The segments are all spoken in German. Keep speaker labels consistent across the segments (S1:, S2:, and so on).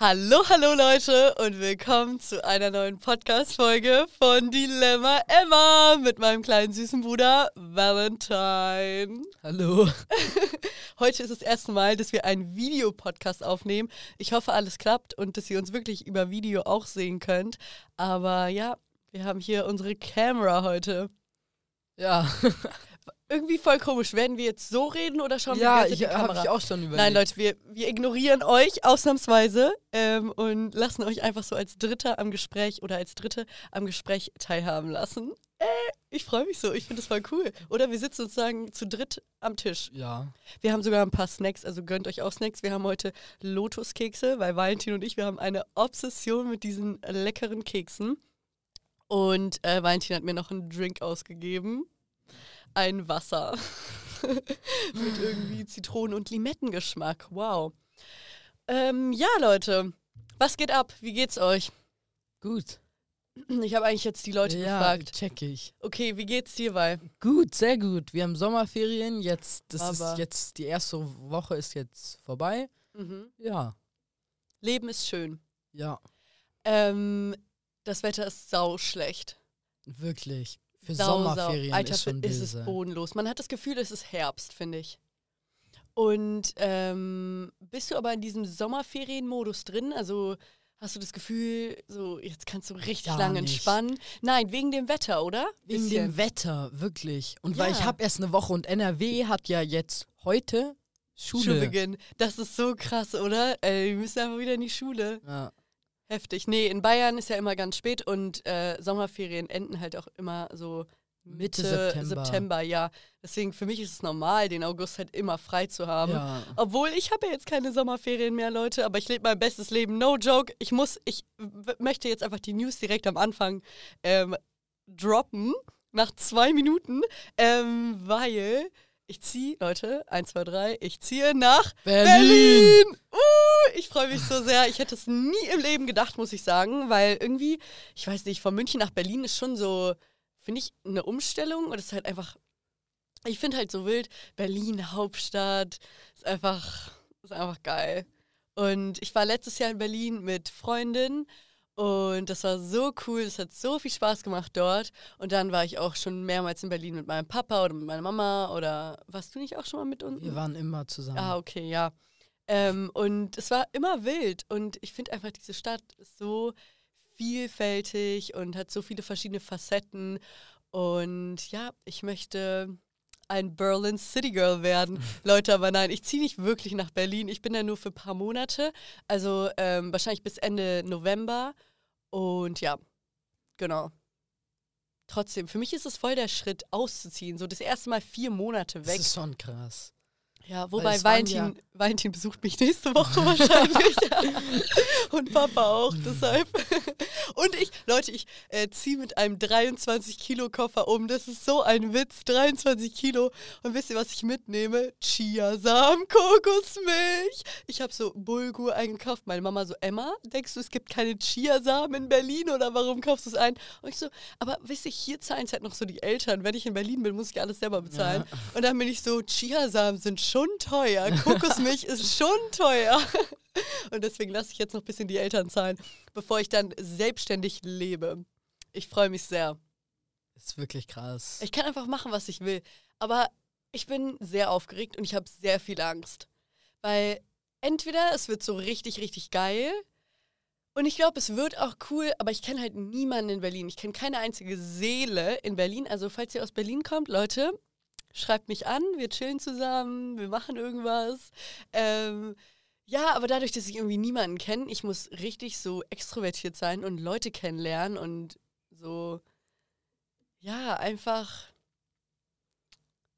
S1: Hallo, hallo Leute und willkommen zu einer neuen Podcast-Folge von Dilemma Emma mit meinem kleinen süßen Bruder Valentine.
S2: Hallo.
S1: Heute ist das erste Mal, dass wir einen Videopodcast aufnehmen. Ich hoffe, alles klappt und dass ihr uns wirklich über Video auch sehen könnt. Aber ja, wir haben hier unsere Kamera heute.
S2: Ja.
S1: Irgendwie voll komisch. Werden wir jetzt so reden oder schauen
S2: ja,
S1: wir
S2: ich
S1: die ganze
S2: habe
S1: Kamera?
S2: ich auch schon überlegt.
S1: Nein, Leute, wir, wir ignorieren euch ausnahmsweise ähm, und lassen euch einfach so als Dritter am Gespräch oder als Dritte am Gespräch teilhaben lassen. Äh, ich freue mich so, ich finde das voll cool. Oder wir sitzen sozusagen zu dritt am Tisch.
S2: Ja.
S1: Wir haben sogar ein paar Snacks, also gönnt euch auch Snacks. Wir haben heute Lotuskekse, weil Valentin und ich, wir haben eine Obsession mit diesen leckeren Keksen. Und äh, Valentin hat mir noch einen Drink ausgegeben. Ein Wasser. mit irgendwie Zitronen- und Limettengeschmack. Wow. Ähm, ja, Leute. Was geht ab? Wie geht's euch?
S2: Gut.
S1: Ich habe eigentlich jetzt die Leute
S2: ja,
S1: gefragt.
S2: check ich.
S1: Okay, wie geht's dir, Weil?
S2: Gut, sehr gut. Wir haben Sommerferien. Jetzt, das
S1: Aber-
S2: ist jetzt, die erste Woche ist jetzt vorbei.
S1: Mhm.
S2: Ja.
S1: Leben ist schön.
S2: Ja.
S1: Ähm, das Wetter ist sau schlecht.
S2: Wirklich. Für
S1: Sau,
S2: Sommerferien
S1: sau. Alter,
S2: ist schon
S1: ist es bodenlos. Man hat das Gefühl, es ist Herbst, finde ich. Und ähm, bist du aber in diesem Sommerferienmodus drin? Also hast du das Gefühl, so jetzt kannst du richtig
S2: Gar
S1: lang
S2: nicht.
S1: entspannen? Nein, wegen dem Wetter, oder?
S2: Wegen
S1: Bisschen.
S2: dem Wetter, wirklich. Und weil ich
S1: Ja.
S2: habe erst eine Woche und NRW hat ja jetzt heute Schule.
S1: Schulbeginn. Das ist so krass, oder? Ey, wir müssen einfach wieder in die Schule.
S2: Ja.
S1: Heftig. Nee, in Bayern ist ja immer ganz spät und äh, Sommerferien enden halt auch immer so Mitte,
S2: Mitte September.
S1: September. Ja, deswegen für mich ist es normal, den August halt immer frei zu haben.
S2: ja.
S1: Obwohl ich habe ja jetzt keine Sommerferien mehr, Leute, aber ich lebe mein bestes Leben. No joke. Ich muss, ich möchte jetzt einfach die News direkt am Anfang ähm, droppen, nach zwei Minuten, ähm, weil ich ziehe, Leute, eins, zwei, drei, ich ziehe nach
S2: Berlin.
S1: Berlin! Uh, ich freue mich so sehr. Ich hätte es nie im Leben gedacht, muss ich sagen, weil irgendwie, ich weiß nicht, von München nach Berlin ist schon so, finde ich, eine Umstellung und es ist halt einfach, ich finde halt so wild, Berlin, Hauptstadt, ist einfach, ist einfach geil. Und ich war letztes Jahr in Berlin mit Freundinnen und das war so cool, es hat so viel Spaß gemacht dort. Und dann war ich auch schon mehrmals in Berlin mit meinem Papa oder mit meiner Mama oder warst du nicht auch schon mal mit uns?
S2: Wir waren immer zusammen.
S1: Ah, okay, ja. Ähm, und es war immer wild. Und ich finde einfach, diese Stadt ist so vielfältig und hat so viele verschiedene Facetten. Und ja, ich möchte ein Berlin City Girl werden. Leute, aber nein, ich ziehe nicht wirklich nach Berlin. Ich bin da nur für ein paar Monate. Also ähm, wahrscheinlich bis Ende November. Und ja, genau. Trotzdem, für mich ist es voll der Schritt, auszuziehen. So das erste Mal vier Monate
S2: das
S1: weg.
S2: ist schon krass.
S1: Ja, wobei
S2: es waren
S1: Valentin, Valentin besucht mich nächste Woche wahrscheinlich. Und Papa auch, deshalb. Und ich, Leute, ich äh, ziehe mit einem 23-Kilo-Koffer um. Das ist so ein Witz, 23 Kilo. Und wisst ihr, was ich mitnehme? Chiasamen, Kokosmilch. Ich habe so Bulgur eingekauft. Meine Mama so, Emma, denkst du, es gibt keine Chiasamen in Berlin oder warum kaufst du es ein? Und ich so, aber wisst ihr, hier zahlen es halt noch so die Eltern. Wenn ich in Berlin bin, muss ich alles selber bezahlen. Und dann bin ich so, Chiasamen sind schon teuer. Kokosmilch ist schon teuer. Und deswegen lasse ich jetzt noch ein bisschen die Eltern zahlen, bevor ich dann selbstständig lebe. Ich freue mich sehr.
S2: Ist wirklich krass.
S1: Ich kann einfach machen, was ich will. Aber ich bin sehr aufgeregt und ich habe sehr viel Angst. Weil entweder es wird so richtig, richtig geil. Und ich glaube, es wird auch cool, aber ich kenne halt niemanden in Berlin. Ich kenne keine einzige Seele in Berlin. Also, falls ihr aus Berlin kommt, Leute, schreibt mich an, wir chillen zusammen, wir machen irgendwas. Ähm, ja, aber dadurch, dass ich irgendwie niemanden kenne, ich muss richtig so extrovertiert sein und Leute kennenlernen und so, ja, einfach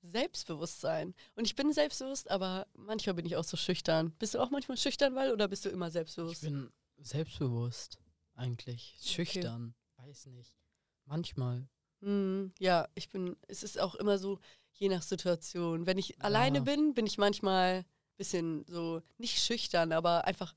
S1: selbstbewusst sein. Und ich bin selbstbewusst, aber manchmal bin ich auch so schüchtern. Bist du auch manchmal schüchtern, weil oder bist du immer
S2: Ich
S1: selbstbewusst?
S2: bin selbstbewusst, eigentlich. Schüchtern, weiß nicht. Manchmal.
S1: Hm, ja, ich bin, es ist auch immer so, je nach Situation. Wenn ich
S2: Ja.
S1: alleine bin, bin ich manchmal ein bisschen so, nicht schüchtern, aber einfach,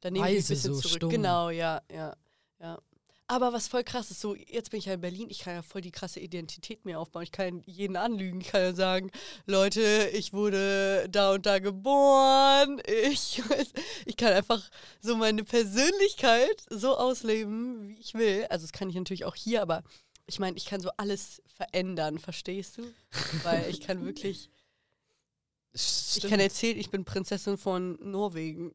S1: dann nehme ich ein bisschen
S2: so
S1: zurück.
S2: stumm.
S1: Genau, ja, ja, ja. Aber was voll krass ist, so jetzt bin ich ja in Berlin, ich kann ja voll die krasse Identität mir aufbauen. Ich kann jeden anlügen. Ich kann ja sagen, Leute, ich wurde da und da geboren. Ich, ich kann einfach so meine Persönlichkeit so ausleben, wie ich will. Also das kann ich natürlich auch hier, aber ich meine, ich kann so alles verändern, verstehst du? Weil ich kann wirklich, ich kann erzählen, ich bin Prinzessin von Norwegen.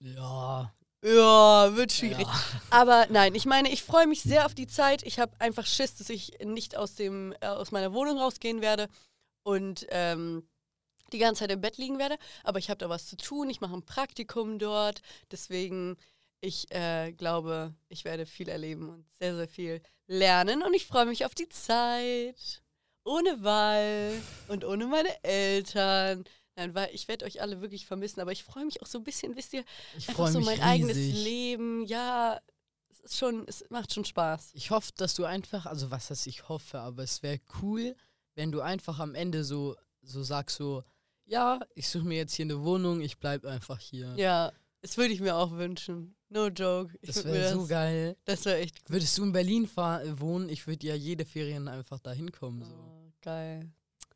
S2: Ja.
S1: Ja, wird schwierig.
S2: Ja.
S1: Aber nein, ich meine, ich freue mich sehr auf die Zeit. Ich habe einfach Schiss, dass ich nicht aus, dem, äh, aus meiner Wohnung rausgehen werde und ähm, die ganze Zeit im Bett liegen werde. Aber ich habe da was zu tun. Ich mache ein Praktikum dort. Deswegen, ich äh, glaube, ich werde viel erleben und sehr, sehr viel lernen. Und ich freue mich auf die Zeit. Ohne Wall und ohne meine Eltern. Nein, weil ich werde euch alle wirklich vermissen, aber ich freue mich auch so ein bisschen, wisst ihr,
S2: Ich
S1: einfach so
S2: mich
S1: mein
S2: riesig.
S1: eigenes Leben. Ja, es ist schon, es macht schon Spaß.
S2: Ich hoffe, dass du einfach, also was heißt ich hoffe, aber es wäre cool, wenn du einfach am Ende so, so sagst so, ja, ich suche mir jetzt hier eine Wohnung, ich bleib einfach hier.
S1: Ja, das würde ich mir auch wünschen. No joke. Ich
S2: das wäre so geil.
S1: Das wäre echt gut.
S2: Würdest du in Berlin wohnen, ich würde ja jede Ferien einfach da hinkommen. So.
S1: Oh, geil.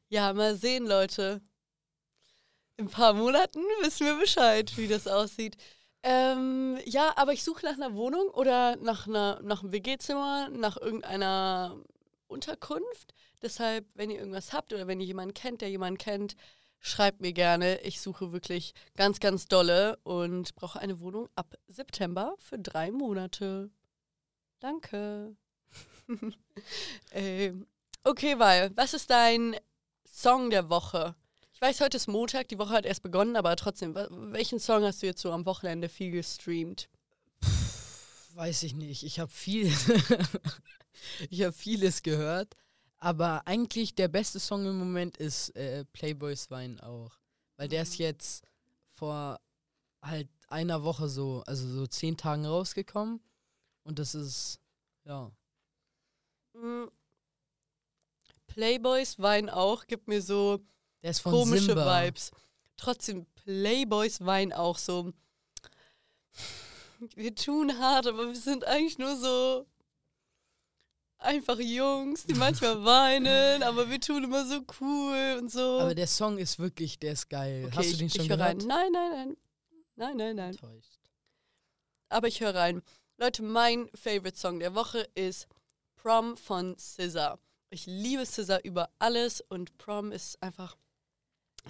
S1: Ja, mal sehen, Leute. In ein paar Monaten wissen wir Bescheid, wie das aussieht. Ähm, ja, aber ich suche nach einer Wohnung oder nach, einer, nach einem WG-Zimmer, nach irgendeiner Unterkunft. Deshalb, wenn ihr irgendwas habt oder wenn ihr jemanden kennt, der jemanden kennt, schreibt mir gerne. Ich suche wirklich ganz, ganz dolle und brauche eine Wohnung ab September für drei Monate. Danke. ähm, okay, Weil, was ist dein Song der Woche? Ich weiß, heute ist Montag, die Woche hat erst begonnen, aber trotzdem, welchen Song hast du jetzt so am Wochenende viel gestreamt?
S2: Weiß ich nicht. Ich habe viel, ich habe vieles gehört, aber eigentlich der beste Song im Moment ist äh, Playboys Wein auch, weil der ist jetzt vor halt einer Woche so, also so zehn Tagen rausgekommen und das ist ja
S1: Mm. Playboys Wein auch, gibt mir so komische
S2: Simba.
S1: Vibes. Trotzdem, Playboys Wein auch so. Wir tun hart, aber wir sind eigentlich nur so einfach Jungs, die manchmal weinen, aber wir tun immer so cool und so.
S2: Aber der Song ist wirklich, der ist geil.
S1: okay,
S2: Hast du
S1: ich,
S2: den schon
S1: ich
S2: gehört?
S1: rein. Nein, nein, nein. Nein, nein, nein.
S2: Enttäuscht.
S1: Aber ich höre rein. Leute, mein Favorite Song der Woche ist Prom von SZA. Ich liebe SZA über alles und Prom ist einfach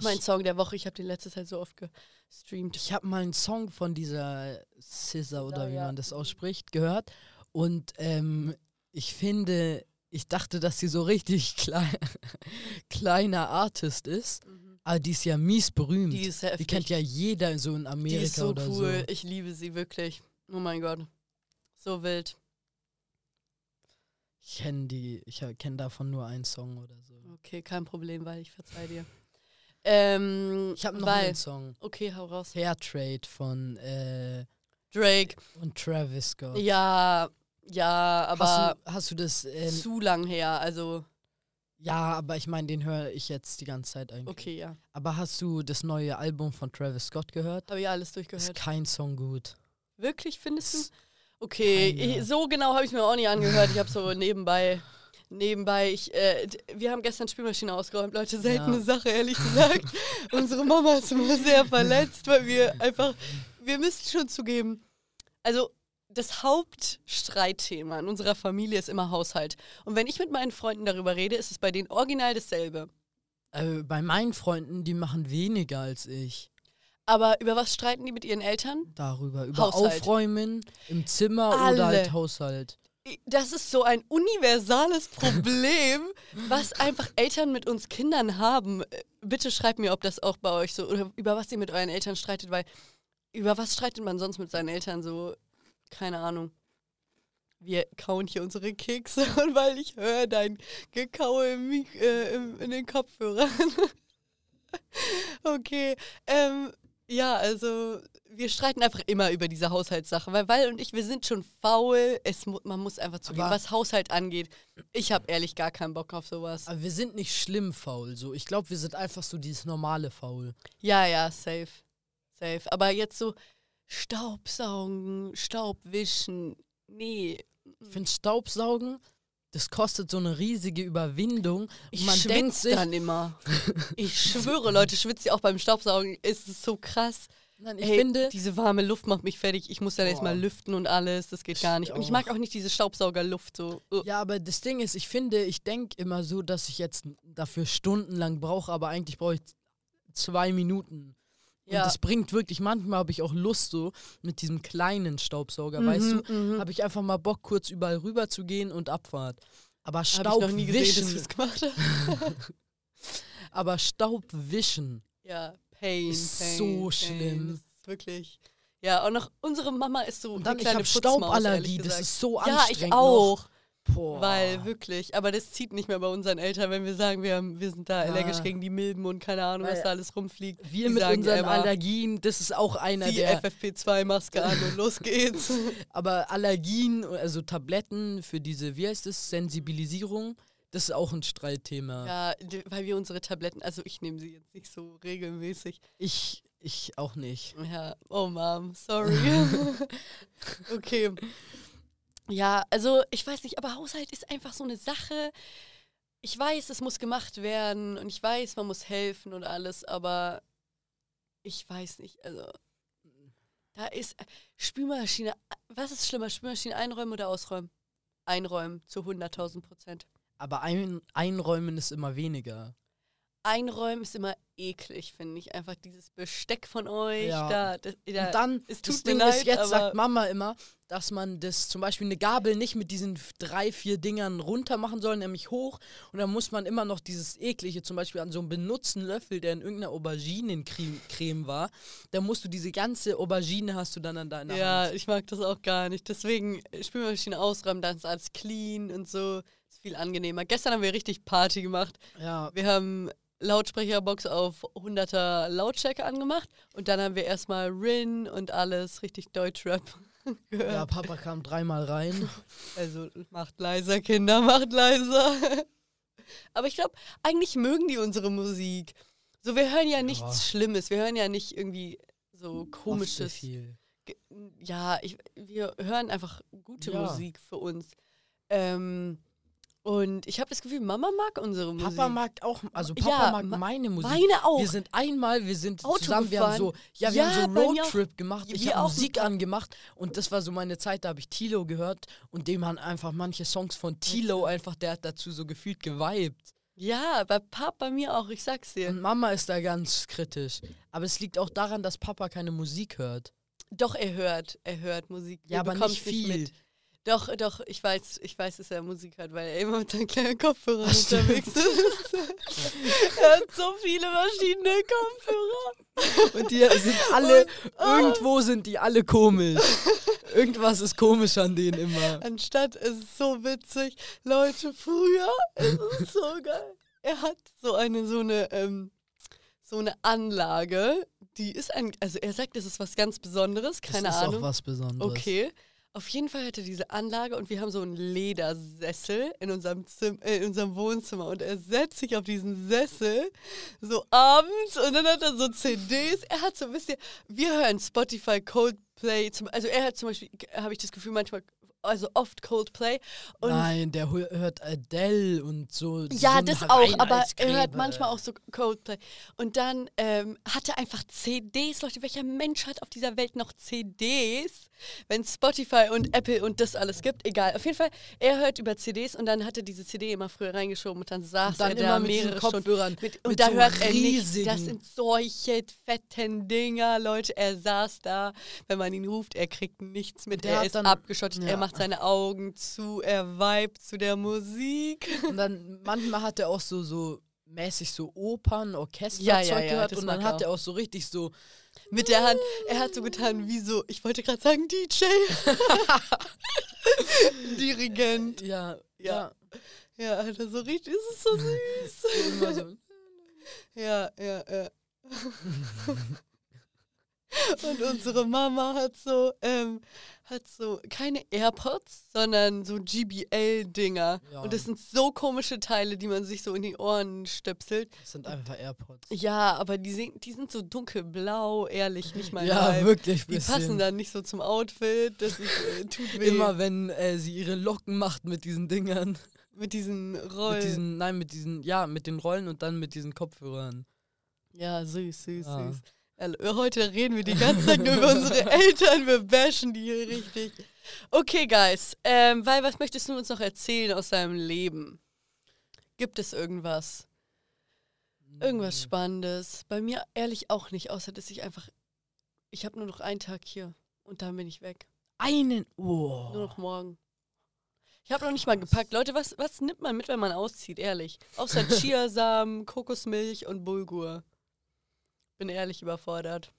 S1: mein Song der Woche. Ich habe den letzte Zeit so oft gestreamt.
S2: Ich habe mal einen Song von dieser Scissor oder wie
S1: ja.
S2: man das ausspricht gehört und ähm, ich finde, ich dachte, dass sie so richtig klein, kleiner Artist ist, aber die ist ja mies berühmt.
S1: Die ist heftig.
S2: Die kennt ja jeder so in Amerika
S1: Die ist so
S2: oder
S1: cool.
S2: so.
S1: Ich liebe sie wirklich. Oh mein Gott. So wild.
S2: Ich kenne die, ich kenne davon nur einen Song oder so.
S1: Okay, kein Problem, weil ich verzeih dir. Ähm,
S2: Ich habe noch
S1: weil,
S2: einen Song.
S1: Okay, hau raus.
S2: Fair Trade von äh,
S1: Drake.
S2: und Travis Scott.
S1: Ja, ja, aber
S2: hast, du, hast du das? Ähm,
S1: zu lang her. Also,
S2: ja, aber ich meine, den höre ich jetzt die ganze Zeit eigentlich.
S1: okay, ja.
S2: Aber hast du das neue Album von Travis Scott gehört?
S1: Habe ich alles
S2: Ist
S1: durchgehört.
S2: kein Song gut.
S1: Wirklich, findest du?
S2: Ist
S1: Okay, ich, so genau habe ich mir auch nicht angehört. Ich habe so nebenbei, nebenbei, ich, äh, wir haben gestern Spülmaschine ausgeräumt, Leute, seltene
S2: Ja.
S1: Sache, ehrlich gesagt. Unsere Mama ist immer sehr verletzt, weil wir einfach, wir müssen schon zugeben, also das Hauptstreitthema in unserer Familie ist immer Haushalt. Und wenn ich mit meinen Freunden darüber rede, ist es bei denen original dasselbe.
S2: Äh, bei meinen Freunden, die machen weniger als ich.
S1: Aber über was streiten die mit ihren Eltern?
S2: Darüber. Über
S1: Haushalt.
S2: Aufräumen im Zimmer
S1: Alle.
S2: oder halt Haushalt.
S1: Das ist so ein universales Problem, was einfach Eltern mit uns Kindern haben. Äh, Bitte schreibt mir, ob das auch bei euch so oder über was ihr mit euren Eltern streitet, weil über was streitet man sonst mit seinen Eltern so? Keine Ahnung. Wir kauen hier unsere Kekse und weil ich höre dein Gekaue im, äh, im, in den Kopfhörern. okay. Ähm, ja, also wir streiten einfach immer über diese Haushaltssache, weil Wall und ich, wir sind schon faul. Es, man muss einfach zugeben, was Haushalt angeht. Ich habe ehrlich gar keinen Bock auf sowas.
S2: Aber wir sind nicht schlimm faul. So. Ich glaube, wir sind einfach so dieses normale Faul.
S1: Ja, ja, safe. Safe. Aber jetzt so Staubsaugen, Staubwischen, nee.
S2: Ich finde Staubsaugen, das kostet so eine riesige Überwindung.
S1: Ich
S2: man denkt
S1: schwitze
S2: sich,
S1: dann immer. Ich schwöre, Leute, schwitze ich auch beim Staubsaugen. Es ist so krass.
S2: Nein, ich
S1: Ey,
S2: finde,
S1: diese warme Luft macht mich fertig. Ich muss dann erstmal lüften und alles. Das geht gar nicht. Und ich mag auch nicht diese Staubsaugerluft so. uh.
S2: ja, aber das Ding ist, ich finde, ich denke immer so, dass ich jetzt dafür stundenlang brauche, aber eigentlich brauche ich zwei Minuten. Und
S1: Ja.
S2: das bringt wirklich, manchmal habe ich auch Lust so mit diesem kleinen Staubsauger, weißt du,
S1: Mhm.
S2: habe ich einfach mal Bock, kurz überall rüber zu gehen und Abfahrt. Aber
S1: Habe ich
S2: Staub
S1: noch nie gesehen, dass
S2: wischen,
S1: gemacht hast.
S2: aber Staub wischen,
S1: Ja, Pain.
S2: Ist
S1: Pain,
S2: so
S1: Pain.
S2: schlimm.
S1: Wirklich. Ja, und noch unsere Mama ist so.
S2: und dann
S1: eine
S2: ich habe Stauballergie, das ist so
S1: Ja,
S2: anstrengend.
S1: ich auch.
S2: Noch. Boah.
S1: Weil wirklich, aber das zieht nicht mehr bei unseren Eltern, wenn wir sagen, wir, haben, wir sind da
S2: Ja.
S1: allergisch gegen die Milben und keine Ahnung, was
S2: Weil
S1: da alles rumfliegt.
S2: wir
S1: Die
S2: mit
S1: sagen
S2: unseren
S1: immer,
S2: Allergien, das ist auch einer
S1: Die
S2: der
S1: FFP2-Maske an und los geht's.
S2: Aber Allergien, also Tabletten für diese, wie heißt es, Sensibilisierung, das ist auch ein Streitthema.
S1: ja, weil wir unsere Tabletten, also ich nehme sie jetzt nicht so regelmäßig.
S2: Ich, ich auch nicht.
S1: Ja, oh Mom, sorry. okay. Ja, also ich weiß nicht, aber Haushalt ist einfach so eine Sache. Ich weiß, es muss gemacht werden und ich weiß, man muss helfen und alles, aber ich weiß nicht, also da ist Spülmaschine, was ist schlimmer, Spülmaschine einräumen oder ausräumen? Einräumen zu 100.000 Prozent.
S2: Aber ein, einräumen ist immer weniger.
S1: Einräumen ist immer eklig, finde ich. Einfach dieses Besteck von euch,
S2: Ja.
S1: da, das, da
S2: Und dann,
S1: es
S2: das
S1: tut mir
S2: Ding
S1: leid,
S2: ist, jetzt sagt Mama immer, dass man das zum Beispiel eine Gabel nicht mit diesen drei, vier Dingern runter machen soll, nämlich hoch. Und dann muss man immer noch dieses eklige, zum Beispiel an so einem benutzten Löffel, der in irgendeiner Auberginencreme Creme war, da musst du diese ganze Aubergine hast du dann an deiner
S1: Ja,
S2: Hand.
S1: ich mag das auch gar nicht. Deswegen Spülmaschine ausräumen, dann ist alles clean und so. Ist viel angenehmer. Gestern haben wir richtig Party gemacht.
S2: Ja,
S1: Wir haben Lautsprecherbox auf 100er Lautstärke angemacht und dann haben wir erstmal Rin und alles richtig Deutschrap gehört.
S2: ja, Papa kam dreimal rein.
S1: Also macht leiser, Kinder, macht leiser. Aber ich glaube, eigentlich mögen die unsere Musik. So, wir hören ja nichts
S2: Ja.
S1: Schlimmes. Wir hören ja nicht irgendwie so komisches.
S2: viel.
S1: Ja, ich, wir hören einfach gute
S2: Ja.
S1: Musik für uns. Ähm, und ich habe das Gefühl, Mama mag unsere Musik.
S2: Papa mag auch, also Papa
S1: Ja,
S2: mag
S1: ma-
S2: meine Musik.
S1: Meine auch.
S2: Wir sind einmal, wir sind
S1: Auto
S2: zusammen, wir haben so,
S1: gefahren.
S2: ja, wir
S1: Ja,
S2: haben so. Roadtrip gemacht. Ich
S1: Wir
S2: habe Musik angemacht und das war so meine Zeit, da habe ich Tilo gehört und dem haben einfach manche Songs von Tilo einfach, der hat dazu so gefühlt geweibt.
S1: ja, bei Papa mir auch, ich sag's dir.
S2: Und Mama ist da ganz kritisch. Aber es liegt auch daran, dass Papa keine Musik hört.
S1: Doch, er hört, er hört Musik.
S2: Ja,
S1: Ihr
S2: aber nicht viel.
S1: mit. Doch, doch, ich weiß, ich weiß, dass er Musik hört, weil er immer mit seinen kleinen Kopfhörern
S2: Ach, stimmt.
S1: unterwegs ist. er hat so viele verschiedene Kopfhörer.
S2: Und die sind alle,
S1: ah.
S2: irgendwo sind die alle komisch. Irgendwas ist komisch an denen immer.
S1: Anstatt, es ist so witzig. Leute, früher, es ist so geil. Er hat so eine, so eine, ähm, so eine Anlage, die ist ein, also er sagt, es ist was ganz Besonderes, keine
S2: das ist
S1: Ahnung.
S2: auch was Besonderes.
S1: Okay. Auf jeden Fall hat er diese Anlage und wir haben so einen Ledersessel in unserem, Zim äh, in unserem Wohnzimmer und er setzt sich auf diesen Sessel so abends und dann hat er so CDs. Er hat so, wisst ihr, wir hören Spotify, Coldplay, zum, also er hat zum Beispiel, habe ich das Gefühl manchmal, also oft Coldplay und
S2: Nein, der hö- hört Adele und so.
S1: ja,
S2: so
S1: das auch, aber er hört manchmal auch so Coldplay. Und dann ähm, hat er einfach CDs. Leute, welcher Mensch hat auf dieser Welt noch CDs? Wenn Spotify und Apple und das alles gibt, egal. Auf jeden Fall, er hört über CDs und dann hat er diese CD immer früher reingeschoben und dann saß
S2: Und dann
S1: er da mehrere.
S2: Kopfhörern.
S1: Mit, und
S2: mit
S1: da
S2: so
S1: hört er nicht. Das sind solche fetten Dinger, Leute. Er saß da, wenn man ihn ruft, er kriegt nichts mit.
S2: Der
S1: Er ist abgeschottet,
S2: ja.
S1: er macht seine Augen zu, er vibet zu der Musik.
S2: Und dann manchmal hat er auch so, so mäßig so Opern, Orchesterzeug
S1: Ja, ja, ja,
S2: gehört und dann hat er auch so richtig so,
S1: Mit der Hand. Er hat so getan wie so, ich wollte gerade sagen DJ. Dirigent.
S2: ja,
S1: Ja.
S2: ja,
S1: Alter, so richtig, ist so süß. ja, ja, ja. Und unsere Mama hat so, ähm, hat so keine AirPods, sondern so GBL-Dinger.
S2: Ja.
S1: Und das sind so komische Teile, die man sich so in die Ohren stöpselt.
S2: Das sind einfach AirPods.
S1: Ja, aber die sind, die sind so dunkelblau, ehrlich, nicht mal
S2: ja,
S1: Vibe.
S2: wirklich.
S1: Die
S2: bisschen.
S1: passen dann nicht so zum Outfit. Das ist, äh, tut weh.
S2: Immer wenn äh, sie ihre Locken macht mit diesen Dingern.
S1: mit diesen Rollen.
S2: Mit diesen, nein, mit diesen, ja, mit den Rollen und dann mit diesen Kopfhörern.
S1: ja, süß, süß,
S2: Ah.
S1: süß. Ja, heute reden wir die ganze Zeit nur über unsere Eltern. Wir bashen die hier richtig. Okay, Guys. Ähm, weil, was möchtest du uns noch erzählen aus deinem Leben? Gibt es irgendwas? Irgendwas Spannendes? Bei mir ehrlich auch nicht, außer dass ich einfach. Ich habe nur noch einen Tag hier und dann bin ich weg.
S2: Einen. Oh.
S1: Nur noch morgen. Ich habe noch nicht mal gepackt. Leute, was, was nimmt man mit, wenn man auszieht? Ehrlich. Außer Chiasamen, Kokosmilch und Bulgur. Bin ehrlich überfordert.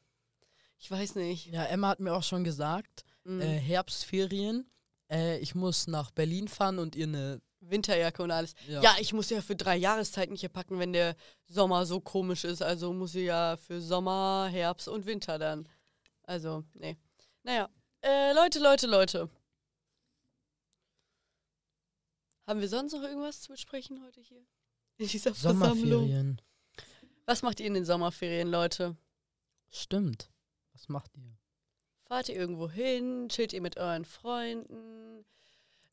S1: Ich weiß nicht.
S2: Ja, Emma hat mir auch schon gesagt,
S1: Mhm.
S2: äh, Herbstferien. Äh, ich muss nach Berlin fahren und ihr eine.
S1: Winterjacke und alles.
S2: Ja.
S1: Ja. ich muss ja für drei Jahreszeiten hier packen, wenn der Sommer so komisch ist. Also muss ich ja für Sommer, Herbst und Winter dann. Also, nee. Naja. Äh, Leute, Leute, Leute. Haben wir sonst noch irgendwas zu besprechen heute hier? In dieser Versammlung? Was macht ihr in den Sommerferien, Leute?
S2: Stimmt. Was macht ihr?
S1: Fahrt ihr irgendwo hin? Chillt ihr mit euren Freunden?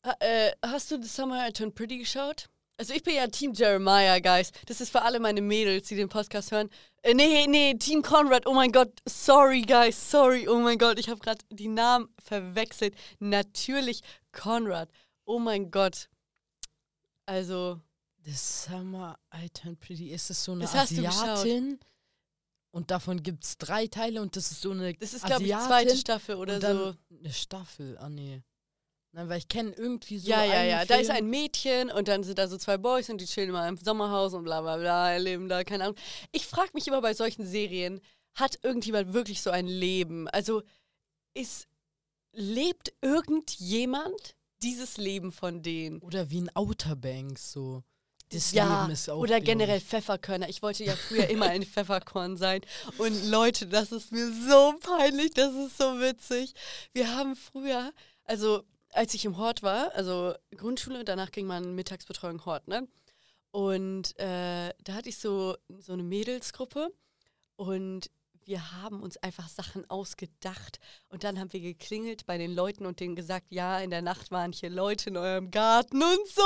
S1: Ha, äh, hast du The Summer I Turned Pretty geschaut? Also ich bin ja Team Jeremiah, Guys. Das ist für alle meine Mädels, die den Podcast hören. Äh, nee, nee, Team Conrad. Oh mein Gott. Sorry, Guys. Sorry. Oh mein Gott. Ich habe gerade die Namen verwechselt. Natürlich Conrad. Oh mein Gott. Also,
S2: The Summer I Turned Pretty. Ist es so eine
S1: Das.
S2: Asiatin? Und davon gibt es drei Teile und das ist so eine
S1: das ist, glaube ich, die zweite Staffel oder so.
S2: Eine Staffel, ah nee. Nein, weil ich kenne irgendwie so.
S1: ja, ja, ja. Da ist
S2: Film-
S1: ein Mädchen und dann sind da so zwei Boys und die chillen immer im Sommerhaus und bla bla bla, leben da, keine Ahnung. Ich frage mich immer bei solchen Serien, hat irgendjemand wirklich so ein Leben? Also ist, lebt irgendjemand dieses Leben von denen?
S2: Oder wie ein Outer Banks, so. Das
S1: ja,
S2: Leben ist auch.
S1: oder generell
S2: ich-
S1: Pfefferkörner. Ich wollte ja früher immer ein Pfefferkorn sein. Und Leute, das ist mir so peinlich, das ist so witzig. Wir haben früher, also als ich im Hort war, also Grundschule, danach ging man Mittagsbetreuung Hort, ne? Und äh, da hatte ich so, so eine Mädelsgruppe und wir haben uns einfach Sachen ausgedacht und dann haben wir geklingelt bei den Leuten und denen gesagt, ja, in der Nacht waren hier Leute in eurem Garten und so.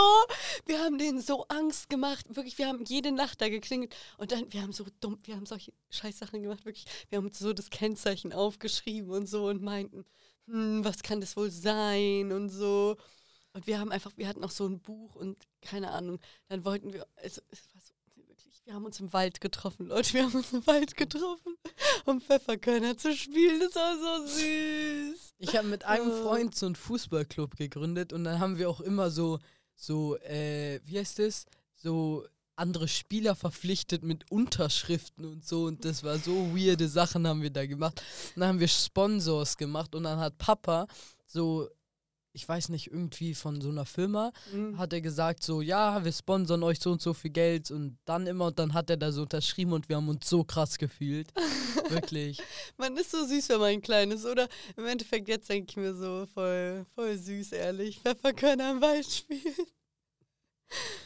S1: Wir haben denen so Angst gemacht, wirklich, wir haben jede Nacht da geklingelt und dann, wir haben so dumm, wir haben solche Scheißsachen gemacht, wirklich. Wir haben so das Kennzeichen aufgeschrieben und so und meinten, hm, was kann das wohl sein und so. Und wir haben einfach, wir hatten auch so ein Buch und keine Ahnung, dann wollten wir, also es wir haben uns im Wald getroffen, Leute, wir haben uns im Wald getroffen, um Pfefferkörner zu spielen, das war so süß.
S2: Ich habe mit einem
S1: Oh.
S2: Freund so einen Fußballclub gegründet und dann haben wir auch immer so, so, äh, wie heißt das? So andere Spieler verpflichtet mit Unterschriften und so und das war so weirde Sachen haben wir da gemacht. Und dann haben wir Sponsors gemacht und dann hat Papa so, ich weiß nicht, irgendwie von so einer Firma,
S1: Mhm.
S2: hat er gesagt so, ja, wir sponsern euch so und so viel Geld und dann immer und dann hat er da so unterschrieben und wir haben uns so krass gefühlt. Wirklich.
S1: Man ist so süß, wenn man klein ist, oder? Im Endeffekt, jetzt denke ich mir so, voll, voll süß, ehrlich. Pfefferkörner im Wald spielen.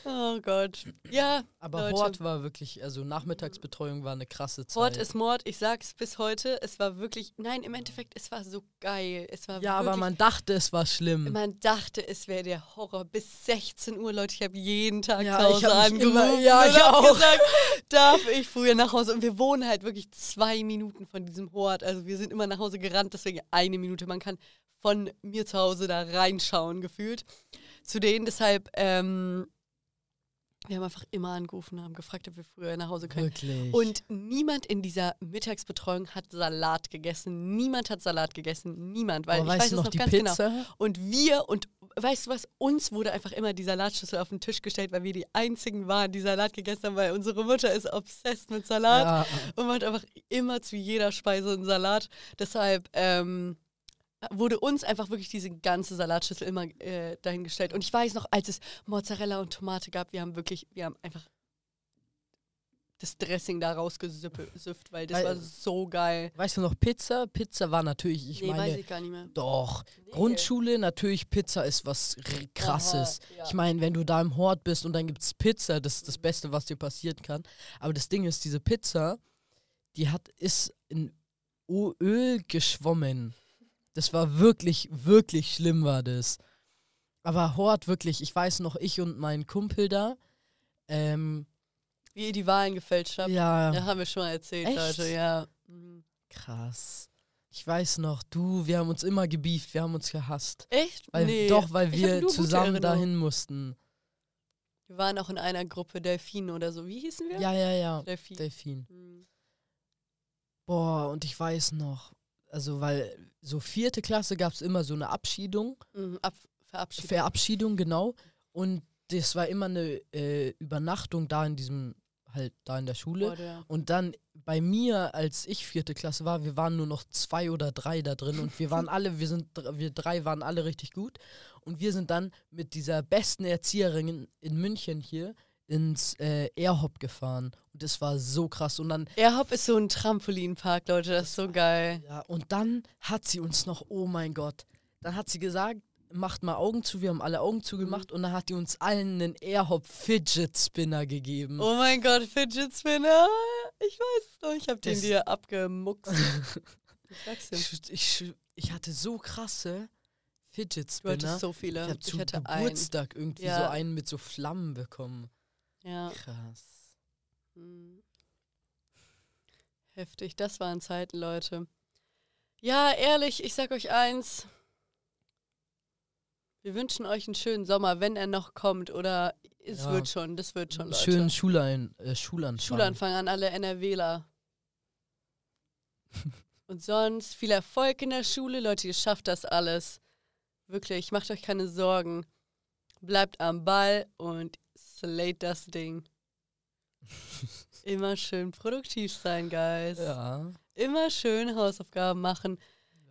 S1: Oh Gott. Ja,
S2: Aber
S1: Leute.
S2: Hort war wirklich, also Nachmittagsbetreuung war eine krasse Zeit.
S1: Hort ist Mord, ich sag's bis heute. Es war wirklich, nein, im Endeffekt, es war so geil. Es war
S2: Ja,
S1: wirklich,
S2: aber man dachte, es war schlimm.
S1: man dachte, es wäre der Horror. Bis 16 Uhr, Leute, ich habe jeden Tag
S2: Ja,
S1: zu Hause angerufen.
S2: ja, ich auch.
S1: gesagt, darf ich früher nach Hause? Und wir wohnen halt wirklich zwei Minuten von diesem Hort. Also wir sind immer nach Hause gerannt, deswegen eine Minute. Man kann von mir zu Hause da reinschauen, gefühlt. Zu denen, deshalb, ähm, wir haben einfach immer angerufen und haben gefragt, ob wir früher nach Hause können.
S2: Wirklich.
S1: Und niemand in dieser Mittagsbetreuung hat Salat gegessen. Niemand hat Salat gegessen. Niemand. Weil
S2: aber
S1: ich weiß es
S2: noch
S1: noch ganz
S2: Pizza?
S1: genau. Und wir und weißt du was? Uns wurde einfach immer die Salatschüssel auf den Tisch gestellt, weil wir die einzigen waren, die Salat gegessen haben, weil unsere Mutter ist obsessed mit Salat
S2: Ja,
S1: und macht einfach immer zu jeder Speise einen Salat. Deshalb ähm, wurde uns einfach wirklich diese ganze Salatschüssel immer äh, dahingestellt. Und ich weiß noch, als es Mozzarella und Tomate gab, wir haben wirklich, wir haben einfach das Dressing da rausgesüfft, weil das
S2: Weil-
S1: war so geil.
S2: Weißt du noch, Pizza? Pizza war natürlich, ich
S1: nee, weiß
S2: meine,
S1: ich gar nicht mehr.
S2: doch.
S1: Nee.
S2: Grundschule, natürlich, Pizza ist was krasses.
S1: Aha, ja.
S2: Ich meine, wenn du da im Hort bist und dann gibt es Pizza, das ist das Beste, was dir passieren kann. Aber das Ding ist, diese Pizza, die hat, ist in Öl geschwommen. Das war wirklich, wirklich schlimm, war das. Aber Hort, wirklich, ich weiß noch, ich und mein Kumpel da, ähm,
S1: Wie ihr die Wahlen gefälscht habt.
S2: ja,
S1: Ja, haben wir schon mal erzählt,
S2: Echt?
S1: Leute, ja. Mhm.
S2: krass. Ich weiß noch, du, wir haben uns immer gebieft, wir haben uns gehasst.
S1: Echt?
S2: Weil,
S1: nee.
S2: Doch, weil wir zusammen dahin mussten.
S1: Wir waren auch in einer Gruppe Delfine oder so. Wie hießen wir?
S2: Ja, ja, ja.
S1: Delfin.
S2: Delfin.
S1: Mhm.
S2: Boah, und ich weiß noch, also weil so vierte Klasse gab es immer so eine Abschiedung,
S1: Mhm. Ab Verabschiedung.
S2: Verabschiedung, genau. Und das war immer eine äh, Übernachtung da in diesem, halt da in der Schule.
S1: Boah, der-
S2: Und dann bei mir, als ich vierte Klasse war, wir waren nur noch zwei oder drei da drin und wir waren alle, wir sind, wir drei waren alle richtig gut. Und wir sind dann mit dieser besten Erzieherin in, in München hier ins äh, Airhop gefahren. Und das war so krass. Und dann,
S1: Airhop ist so ein Trampolinpark, Leute. Das ist so geil.
S2: ja, und dann hat sie uns noch, oh mein Gott, dann hat sie gesagt, macht mal Augen zu, wir haben alle Augen zugemacht und dann hat die uns allen einen Airhop Fidget Spinner gegeben.
S1: Oh mein Gott, Fidget Spinner. Ich weiß es noch. Ich hab den dir abgemuckst.
S2: Ich. Ich, ich, hatte so krasse Fidget
S1: Du
S2: Spinner.
S1: hattest so viele.
S2: ich habe
S1: Ich
S2: zu
S1: hatte einen.
S2: Geburtstag irgendwie
S1: Ja.
S2: so einen mit so Flammen bekommen.
S1: Ja.
S2: Krass.
S1: Mhm. Heftig. Das waren Zeiten, Leute. Ja, ehrlich, ich sag euch eins. Wir wünschen euch einen schönen Sommer, wenn er noch kommt. Oder es
S2: Ja.
S1: wird schon, das wird schon, Leute.
S2: Schönen Schulein, äh, Schulanfang.
S1: Schulanfang an alle NRWler. Und sonst viel Erfolg in der Schule. Leute, ihr schafft das alles. Wirklich, macht euch keine Sorgen. Bleibt am Ball und slate das Ding. Immer schön produktiv sein, Guys.
S2: Ja.
S1: Immer schön Hausaufgaben machen.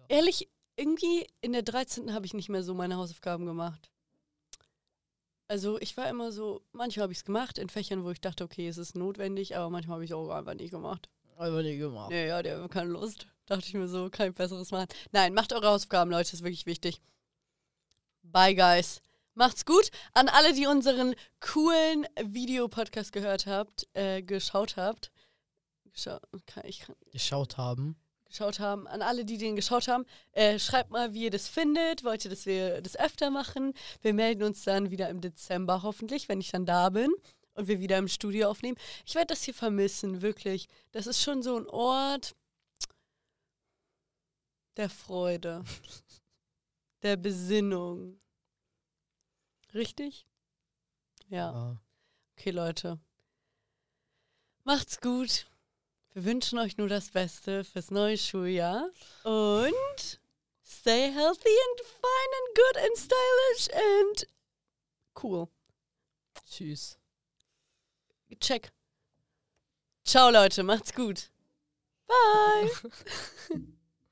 S1: Ehrlich, irgendwie in der 13. habe ich nicht mehr so meine Hausaufgaben gemacht. Also ich war immer so, manchmal habe ich es gemacht in Fächern, wo ich dachte, okay, es ist notwendig, aber manchmal habe ich es auch einfach nicht gemacht.
S2: Aber nicht gemacht.
S1: Nee, ja, der hat keine Lust. Dachte ich mir so, kein besseres machen. Nein, macht eure Hausaufgaben, Leute, ist wirklich wichtig. Bye, guys. Macht's gut. An alle, die unseren coolen Videopodcast gehört habt, äh, geschaut habt. Geschau kann, ich kann,
S2: Geschaut haben.
S1: geschaut haben, an alle, die den geschaut haben, äh, schreibt mal, wie ihr das findet. Wollt ihr, dass wir das öfter machen? Wir melden uns dann wieder im Dezember hoffentlich, wenn ich dann da bin und wir wieder im Studio aufnehmen. Ich werde das hier vermissen, wirklich. Das ist schon so ein Ort der Freude, der Besinnung. Richtig? Ja. Okay, Leute. Macht's gut. Wir wünschen euch nur das Beste fürs neue Schuljahr. Und stay healthy and fine and good and stylish and cool.
S2: Tschüss.
S1: Check. Ciao, Leute. Macht's gut. Bye.